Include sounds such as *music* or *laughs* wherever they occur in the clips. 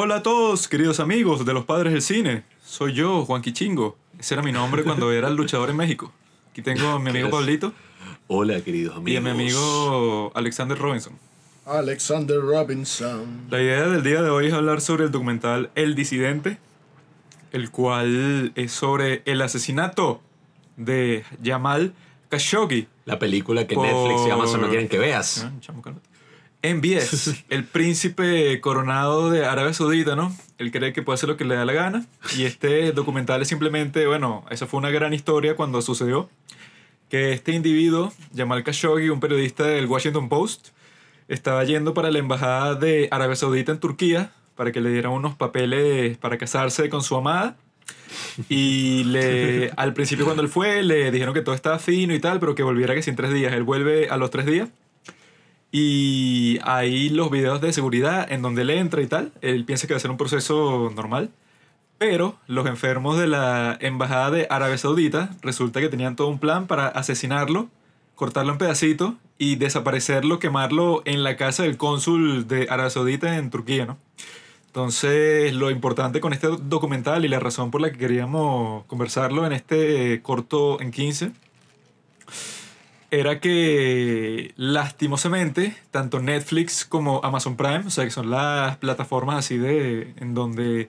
Hola a todos, queridos amigos de los padres del cine. Soy yo, Juan Quichingo. Ese era mi nombre cuando era el luchador en México. Aquí tengo a mi amigo Pablito Hola, queridos amigos. y a mi amigo Alexander Robinson. Alexander Robinson. La idea del día de hoy es hablar sobre el documental El Disidente, el cual es sobre el asesinato de Jamal Khashoggi. La película que Por- Netflix y Amazon no quieren que veas. Ah, chamo. MBS, *laughs* el príncipe coronado de Arabia Saudita, ¿no? Él cree que puede hacer lo que le da la gana. Y este documental es simplemente, bueno, esa fue una gran historia cuando sucedió. Que este individuo, Jamal Khashoggi, un periodista del Washington Post, estaba yendo para la embajada de Arabia Saudita en Turquía para que le dieran unos papeles para casarse con su amada. Y le, *laughs* al principio cuando él fue, le dijeron que todo estaba fino y tal, pero que volviera que sin tres días. Él vuelve a los tres días. Y ahí los videos de seguridad en donde él entra y tal. Él piensa que va a ser un proceso normal. Pero los enfermos de la embajada de Arabia Saudita resulta que tenían todo un plan para asesinarlo, cortarlo en pedacitos y desaparecerlo, quemarlo en la casa del cónsul de Arabia Saudita en Turquía, ¿no? Entonces, lo importante con este documental y la razón por la que queríamos conversarlo en este corto en 15 era que lastimosamente tanto Netflix como Amazon Prime, o sea que son las plataformas así de en donde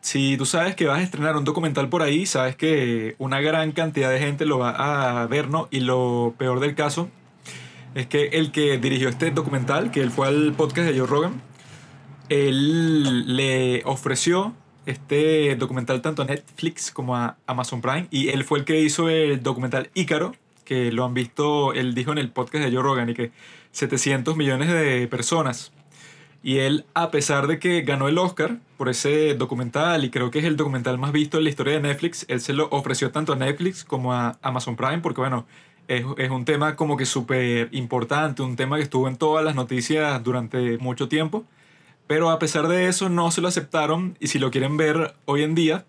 si tú sabes que vas a estrenar un documental por ahí, sabes que una gran cantidad de gente lo va a ver, ¿no? Y lo peor del caso es que el que dirigió este documental, que él fue al podcast de Joe Rogan, él le ofreció este documental tanto a Netflix como a Amazon Prime y él fue el que hizo el documental Ícaro, que lo han visto, él dijo en el podcast de Joe Rogan y que 700 millones de personas. Y él, a pesar de que ganó el Oscar por ese documental, y creo que es el documental más visto en la historia de Netflix, él se lo ofreció tanto a Netflix como a Amazon Prime, porque bueno, es, un tema como que súper importante, un tema que estuvo en todas las noticias durante mucho tiempo. Pero a pesar de eso, no se lo aceptaron, y si lo quieren ver hoy en día,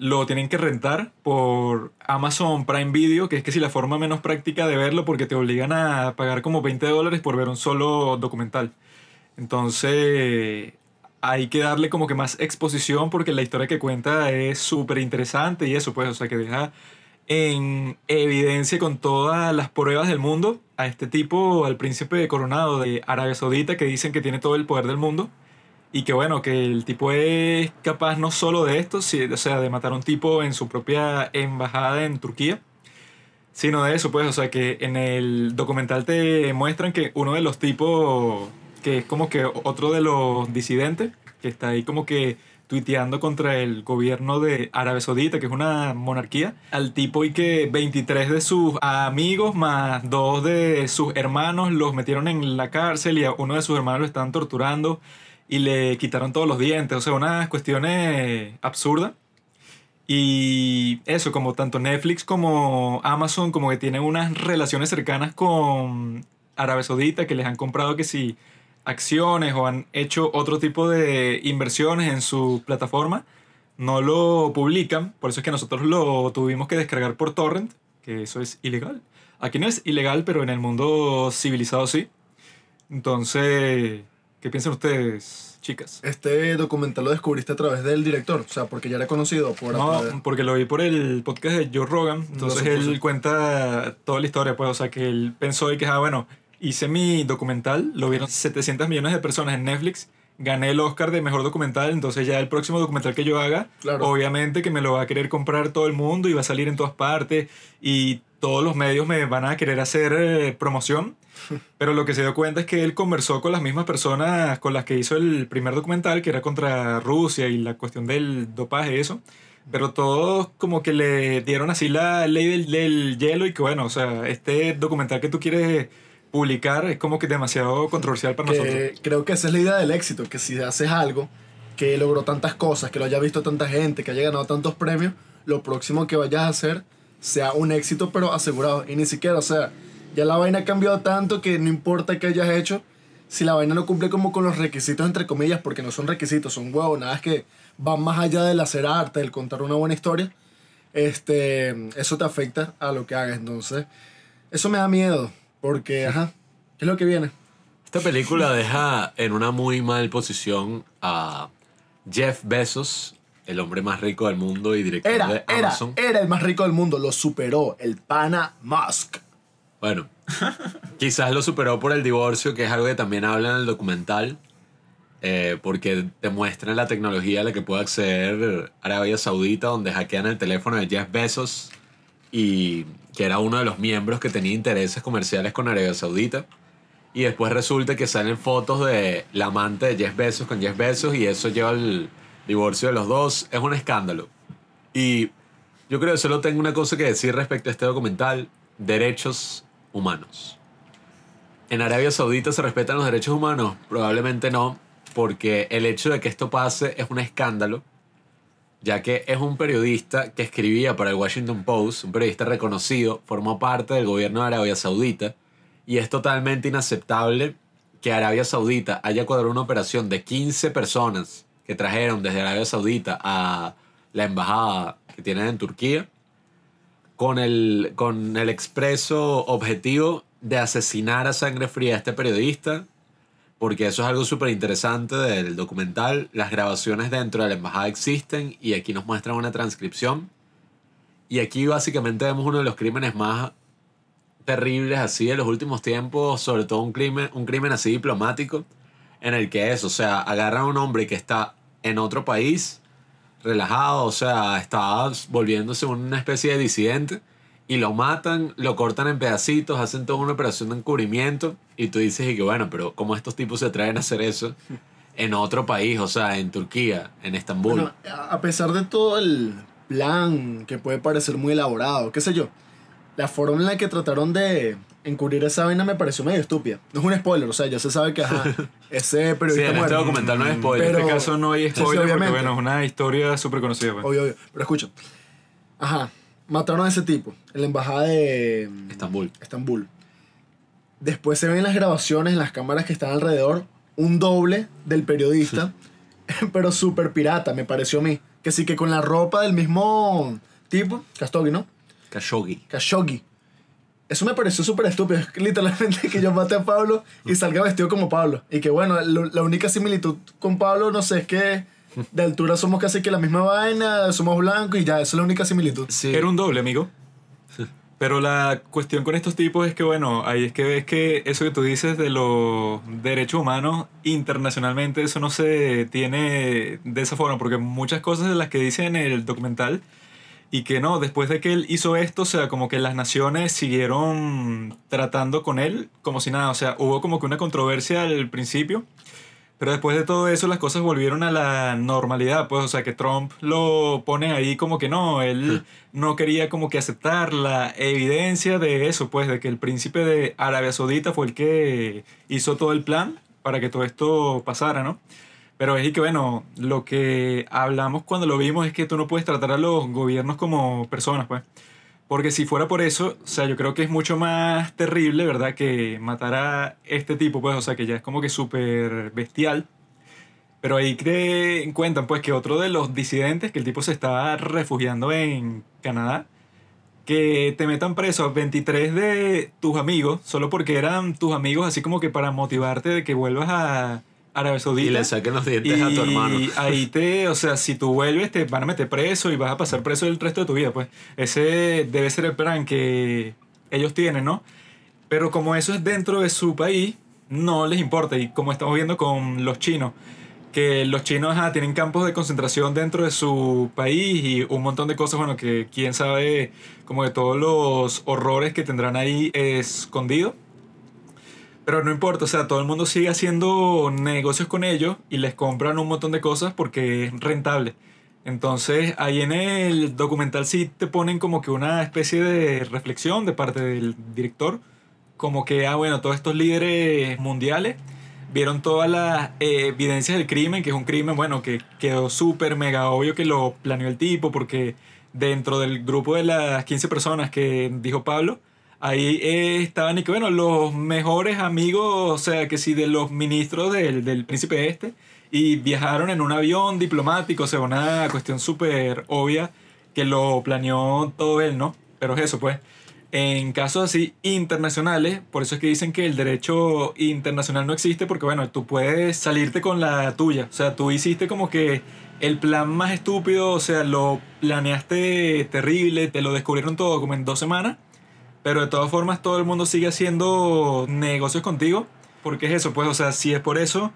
lo tienen que rentar por Amazon Prime Video, que es que si la forma menos práctica de verlo porque te obligan a pagar como 20 dólares por ver un solo documental. Entonces hay que darle como que más exposición porque la historia que cuenta es súper interesante y eso pues, o sea, que deja en evidencia con todas las pruebas del mundo a este tipo, al príncipe coronado de Arabia Saudita que dicen que tiene todo el poder del mundo y que bueno, que el tipo es capaz no solo de esto, si- o sea, de matar a un tipo en su propia embajada en Turquía, sino de eso, pues, o sea, que en el documental te muestran que uno de los tipos, que es como que otro de los disidentes, que está ahí como que tuiteando contra el gobierno de Arabia Saudita, que es una monarquía, al tipo y que 23 de sus amigos más dos de sus hermanos los metieron en la cárcel y a uno de sus hermanos lo están torturando y le quitaron todos los dientes, o sea, unas cuestiones absurdas. Y eso, como tanto Netflix como Amazon, como que tienen unas relaciones cercanas con Arabia Saudita, que les han comprado que si acciones o han hecho otro tipo de inversiones en su plataforma, no lo publican. Por eso es que nosotros lo tuvimos que descargar por torrent, que eso es ilegal. Aquí no es ilegal, pero en el mundo civilizado sí. Entonces, ¿qué piensan ustedes, chicas? Este documental lo descubriste a través del director, o sea, porque ya era conocido por... No, porque lo vi por el podcast de Joe Rogan. Entonces él cuenta toda la historia, pues. O sea, que él pensó y que, ah, bueno, hice mi documental, lo vieron 700 millones de personas en Netflix, gané el Oscar de mejor documental, entonces ya el próximo documental que yo haga, Claro. obviamente que me lo va a querer comprar todo el mundo y va a salir en todas partes y todos los medios me van a querer hacer eh, promoción. *laughs* Pero lo que se dio cuenta es que él conversó con las mismas personas con las que hizo el primer documental, que era contra Rusia y la cuestión del dopaje y eso. Pero todos como que le dieron así la ley del, del hielo y que bueno, o sea, este documental que tú quieres publicar es como que demasiado controversial para nosotros. que creo que esa es la idea del éxito, que si haces algo que logró tantas cosas, que lo haya visto tanta gente, que haya ganado tantos premios, lo próximo que vayas a hacer sea un éxito, pero asegurado. Y ni siquiera, o sea, ya la vaina ha cambiado tanto que no importa qué hayas hecho, si la vaina no cumple como con los requisitos, entre comillas, porque no son requisitos, son huevonadas que van más allá del hacer arte, del contar una buena historia, este, eso te afecta a lo que hagas. Entonces, eso me da miedo, porque, ajá, ¿qué es lo que viene? Esta película deja en una muy mal posición a Jeff Bezos, el hombre más rico del mundo y director de Era, era, Amazon. era el más rico del mundo. Lo superó el pana Musk. Bueno, quizás lo superó por el divorcio, que es algo que también habla en el documental, eh, porque demuestran la tecnología a la que puede acceder Arabia Saudita, donde hackean el teléfono de Jeff Bezos y que era uno de los miembros que tenía intereses comerciales con Arabia Saudita. Y después resulta que salen fotos de la amante de Jeff Bezos con Jeff Bezos y eso lleva al divorcio de los dos. Es un escándalo. Y yo creo que solo tengo una cosa que decir respecto a este documental. Derechos humanos. ¿En Arabia Saudita se respetan los derechos humanos? Probablemente no, porque el hecho de que esto pase es un escándalo, ya que es un periodista que escribía para el Washington Post, un periodista reconocido, formó parte del gobierno de Arabia Saudita, y es totalmente inaceptable que Arabia Saudita haya cuadrado una operación de 15 personas que trajeron desde Arabia Saudita a la embajada que tienen en Turquía con el, con el expreso objetivo de asesinar a sangre fría a este periodista, porque eso es algo súper interesante del documental. Las grabaciones dentro de la embajada existen y aquí nos muestran una transcripción. Y aquí básicamente vemos uno de los crímenes más terribles así de los últimos tiempos, sobre todo un crimen, un crimen así diplomático, en el que es, o sea, agarran a un hombre que está en otro país, relajado, o sea, está volviéndose una especie de disidente, y lo matan, lo cortan en pedacitos, hacen toda una operación de encubrimiento, y tú dices, y que bueno, pero ¿cómo estos tipos se atreven a hacer eso en otro país, o sea, en Turquía, en Estambul? A pesar de todo el plan que puede parecer muy elaborado, qué sé yo, la forma en la que trataron de encubrir esa vaina me pareció medio estúpida. No es un spoiler, o sea, ya se sabe que ajá, *laughs* ese sí, periodista en este documental no es spoiler. En este caso no hay Sí, sí, spoiler porque obviamente. bueno, es una historia súper conocida. pues. Obvio, obvio. Pero escucha. Ajá, mataron a ese tipo en la embajada de Estambul. Estambul. Después se ven las grabaciones en las cámaras que están alrededor, un doble del periodista, *laughs* pero súper pirata, me pareció a mí. Que sí que con la ropa del mismo tipo, Kastogi, ¿no? Khashoggi. Khashoggi. Eso me pareció súper estúpido. Literalmente que yo mate a Pablo y salga vestido como Pablo. Y que bueno, lo- la única similitud con Pablo, no sé, es que de altura somos casi que la misma vaina, somos blancos y ya, esa es la única similitud. Sí. Era un doble, amigo. Pero la cuestión con estos tipos es que, bueno, ahí es que ves que eso que tú dices de los derechos humanos internacionalmente, eso no se tiene de esa forma, porque muchas cosas de las que dice en el documental y que no, después de que él hizo esto, o sea, como que las naciones siguieron tratando con él como si nada, o sea, hubo como que una controversia al principio, pero después de todo eso las cosas volvieron a la normalidad, pues, o sea, que Trump lo pone ahí como que no, él no quería como que aceptar la evidencia de eso, pues, de que el príncipe de Arabia Saudita fue el que hizo todo el plan para que todo esto pasara, ¿no? Pero es que, bueno, lo que hablamos cuando lo vimos es que tú no puedes tratar a los gobiernos como personas, pues. Porque si fuera por eso, o sea, yo creo que es mucho más terrible, ¿verdad? Que matar a este tipo, pues, o sea, que ya es como que súper bestial. Pero ahí que cuentan, pues, que otro de los disidentes, que el tipo se estaba refugiando en Canadá, que te metan preso a 23 de tus amigos, solo porque eran tus amigos, así como que para motivarte de que vuelvas a Arabia Saudita. Y le saquen los dientes a tu hermano. Y ahí *laughs* te, o sea, si tú vuelves, te van a meter preso y vas a pasar preso el resto de tu vida, pues. Ese debe ser el plan que ellos tienen, ¿no? Pero como eso es dentro de su país, no les importa. Y como estamos viendo con los chinos, que los chinos ajá, tienen campos de concentración dentro de su país y un montón de cosas, bueno, que quién sabe, como de todos los horrores que tendrán ahí escondidos. Pero no importa, o sea, todo el mundo sigue haciendo negocios con ellos y les compran un montón de cosas porque es rentable. Entonces, ahí en el documental sí te ponen como que una especie de reflexión de parte del director, como que, ah, bueno, todos estos líderes mundiales vieron todas las eh, evidencias del crimen, que es un crimen, bueno, que quedó súper mega obvio que lo planeó el tipo, porque dentro del grupo de las 15 personas que dijo Pablo, ahí eh, estaban y que, bueno, los mejores amigos, o sea, que sí, de los ministros del, del príncipe este, y viajaron en un avión diplomático, o sea, una cuestión súper obvia que lo planeó todo él, ¿no? Pero es eso, pues. En casos así internacionales, por eso es que dicen que el derecho internacional no existe, porque bueno, tú puedes salirte con la tuya. O sea, tú hiciste como que el plan más estúpido, o sea, lo planeaste terrible, te lo descubrieron todo como en dos semanas, pero de todas formas todo el mundo sigue haciendo negocios contigo, porque es eso, pues, o sea, si es por eso,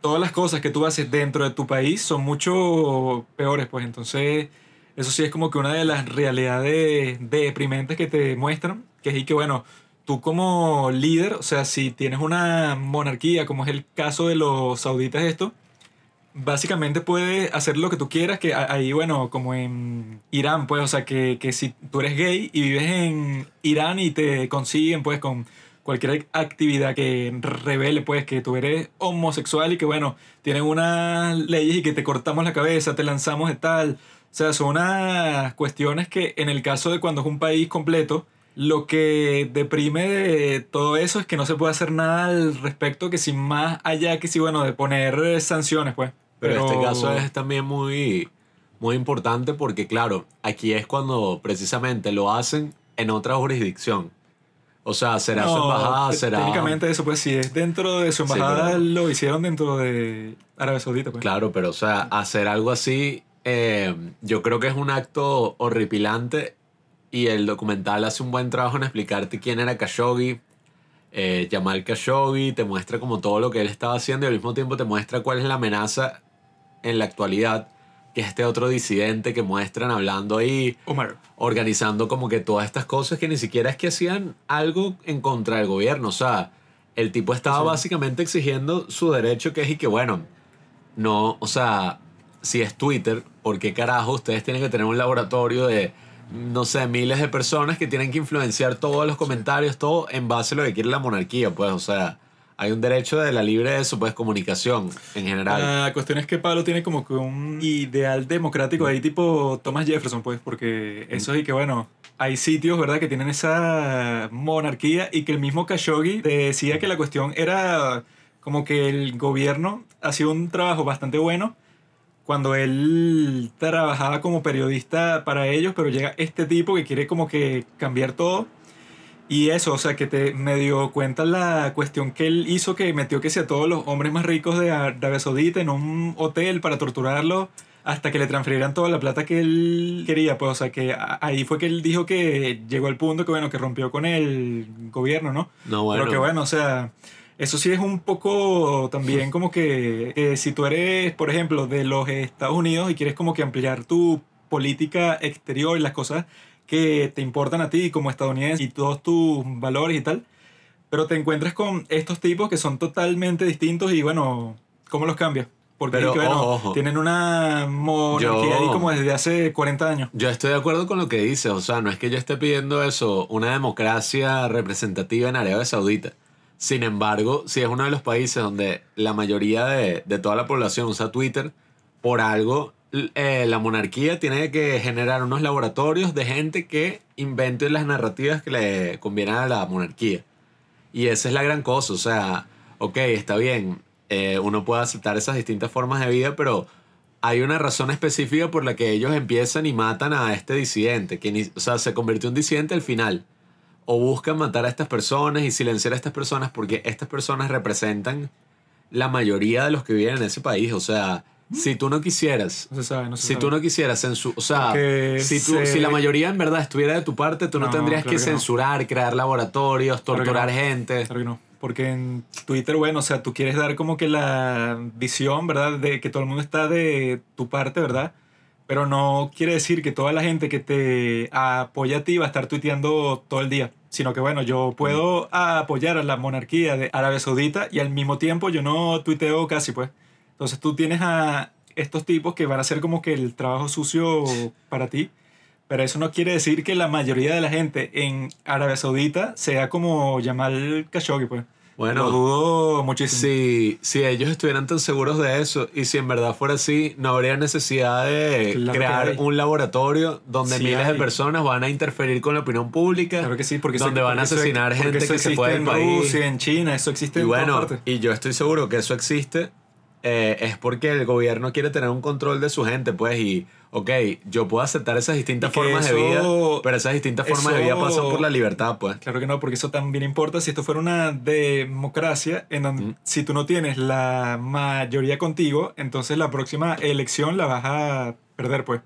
todas las cosas que tú haces dentro de tu país son mucho peores, pues. Entonces eso sí es como que una de las realidades deprimentes que te muestran, que es y que bueno, tú como líder, o sea, si tienes una monarquía, como es el caso de los sauditas esto, básicamente puedes hacer lo que tú quieras, que ahí, bueno, como en Irán, pues, o sea, que, que si tú eres gay y vives en Irán y te consiguen, pues, con cualquier actividad que revele, pues, que tú eres homosexual y que, bueno, tienen unas leyes y que te cortamos la cabeza, te lanzamos de tal. O sea, son unas cuestiones que en el caso de cuando es un país completo, lo que deprime de todo eso es que no se puede hacer nada al respecto que sin más allá que si, bueno, de poner sanciones, pues. Pero, este caso es también muy, muy importante porque, claro, aquí es cuando precisamente lo hacen en otra jurisdicción. O sea, será su embajada, será... Técnicamente eso, pues si es dentro de su embajada, lo hicieron dentro de Arabia Saudita. Pues. Claro, pero o sea, hacer algo así, eh, yo creo que es un acto horripilante y el documental hace un buen trabajo en explicarte quién era Khashoggi, eh, Jamal Khashoggi, te muestra como todo lo que él estaba haciendo y al mismo tiempo te muestra cuál es la amenaza en la actualidad, que es este otro disidente que muestran hablando ahí, Omar. organizando como que todas estas cosas que ni siquiera es que hacían algo en contra del gobierno, o sea, el tipo estaba básicamente exigiendo su derecho que es y que bueno, no, o sea, si es Twitter, ¿por qué carajo ustedes tienen que tener un laboratorio de no sé, miles de personas que tienen que influenciar todos los comentarios, todo en base a lo que quiere la monarquía, pues, o sea, hay un derecho de la libre pues, comunicación en general. La cuestión es que Pablo tiene como que un ideal democrático ahí tipo Thomas Jefferson, pues, porque eso es y que bueno, hay sitios, ¿verdad?, que tienen esa monarquía y que el mismo Khashoggi decía que la cuestión era como que el gobierno hacía un trabajo bastante bueno cuando él trabajaba como periodista para ellos, pero llega este tipo que quiere como que cambiar todo y eso, o sea, que te me dio cuenta la cuestión que él hizo que metió que sea todos los hombres más ricos de Arabia Saudita en un hotel para torturarlo hasta que le transfirieran toda la plata que él quería. Pues, o sea, que ahí fue que él dijo que llegó al punto que, bueno, que rompió con el gobierno, ¿no? No, bueno. Pero que, bueno, o sea, eso sí es un poco también como que, que si tú eres, por ejemplo, de los Estados Unidos y quieres como que ampliar tu política exterior y las cosas que te importan a ti como estadounidense y todos tus valores y tal, pero te encuentras con estos tipos que son totalmente distintos y bueno, ¿cómo los cambias? Porque Pero, bueno, ojo, ojo. tienen una monarquía Yo- ahí como desde hace 40 años. Yo estoy de acuerdo con lo que dices, o sea, no es que yo esté pidiendo eso, una democracia representativa en Arabia Saudita. Sin embargo, si es uno de los países donde la mayoría de, de toda la población usa Twitter, por algo eh, la monarquía tiene que generar unos laboratorios de gente que invente las narrativas que le convienen a la monarquía. Y esa es la gran cosa, o sea, ok, está bien, eh, uno puede aceptar esas distintas formas de vida, pero hay una razón específica por la que ellos empiezan y matan a este disidente, que ni- o sea, se convirtió en disidente al final. O buscan matar a estas personas y silenciar a estas personas porque estas personas representan la mayoría de los que viven en ese país. O sea, si tú no quisieras No se sabe, no se si sabe. tú no quisieras censurar, o sea, Porque si, tú, se- si la mayoría en verdad estuviera de tu parte, tú no, No, tendrías claro que que censurar, crear laboratorios, Claro que torturar no. gente. Claro que no. Porque en Twitter, bueno, o sea, tú quieres dar como que la visión, ¿verdad? De que todo el mundo está de tu parte, ¿verdad? Pero no quiere decir que toda la gente que te apoya a ti va a estar tuiteando todo el día. Sino que, bueno, yo puedo apoyar a la monarquía de Arabia Saudita y al mismo tiempo yo no tuiteo casi, pues. Entonces tú tienes a estos tipos que van a hacer como que el trabajo sucio para ti. Pero eso no quiere decir que la mayoría de la gente en Arabia Saudita sea como Jamal Khashoggi, pues. Bueno, Lo dudo muchísimo. si, si ellos estuvieran tan seguros de eso y si en verdad fuera así, no habría necesidad de Claro crear un laboratorio donde Sí miles hay. de personas van a interferir con la opinión pública. Claro que sí, porque donde eso- van a eso- asesinar porque gente eso que se del en país. Rusia, en China, eso existe Y en bueno, todas partes. y yo estoy seguro que eso existe eh, es porque el gobierno quiere tener un control de su gente, pues, y, ok, yo puedo aceptar esas distintas formas de vida, eso- pero esas distintas formas de vida eso- pasan por la libertad, pues. Claro que no, porque eso también importa si esto fuera una democracia en donde Mm. si tú no tienes la mayoría contigo, entonces la próxima elección la vas a perder, pues.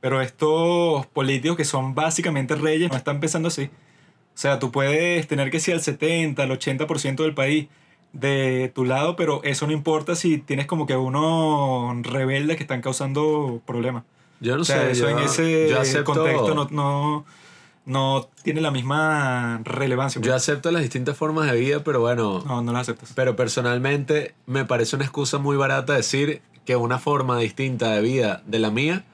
Pero estos políticos que son básicamente reyes no están pensando así. O sea, tú puedes tener que si al 70, al 80% del país de tu lado, pero eso no importa si tienes como que unos rebeldes que están causando problemas. Yo no o sea, sé, eso yo, en ese yo contexto no, no, no tiene la misma relevancia. yo acepto las distintas formas de vida, pero bueno, No, no lo aceptas. pero personalmente me parece una excusa muy barata decir que una forma distinta de vida de la mía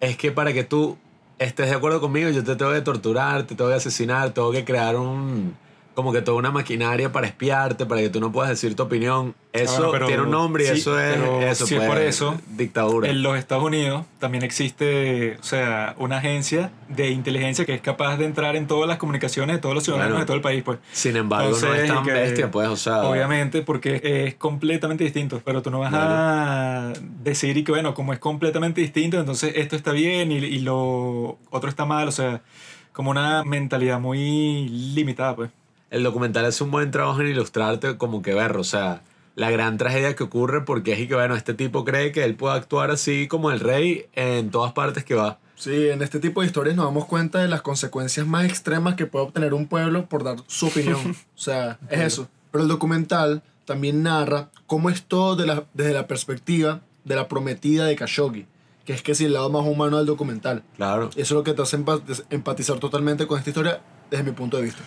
es que para que tú estés de acuerdo conmigo, yo te tengo que torturar, te tengo que asesinar, tengo que crear un como que toda una maquinaria para espiarte, para que tú no puedas decir tu opinión. Eso bueno, pero- tiene un nombre y sí, eso es eso, si es pues, por eso, dictadura. En los Estados Unidos también existe, o sea, una agencia de inteligencia que es capaz de entrar en todas las comunicaciones de todos los ciudadanos Bueno, de todo el país, pues. Sin embargo, no es tan que- bestia, pues, o sea, Obviamente, porque es completamente distinto, pero tú no vas a decir y que, bueno, como es completamente distinto, entonces esto está bien y, y lo otro está mal, o sea, como una mentalidad muy limitada, pues. El documental hace un buen trabajo en ilustrarte como que ver, o sea, la gran tragedia que ocurre porque es y que, bueno, este tipo cree que él puede actuar así como el rey en todas partes que va. Sí, en este tipo de historias nos damos cuenta de las consecuencias más extremas que puede obtener un pueblo por dar su opinión. *laughs* o sea, es eso. Pero el documental también narra cómo es todo de la- desde la perspectiva de la prometida de Khashoggi, que es que es el lado más humano del documental. Claro. Eso es lo que te hace empa- empatizar totalmente con esta historia desde mi punto de vista.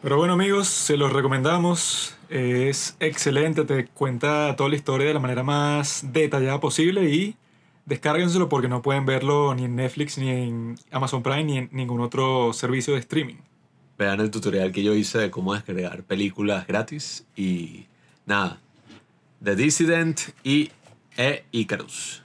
Pero bueno amigos, se los recomendamos. Es excelente, te cuenta toda la historia de la manera más detallada posible y descárguenselo porque no pueden verlo ni en Netflix, ni en Amazon Prime, ni en ningún otro servicio de streaming. Vean el tutorial que yo hice de cómo descargar películas gratis y nada. The Dissident y E Icarus.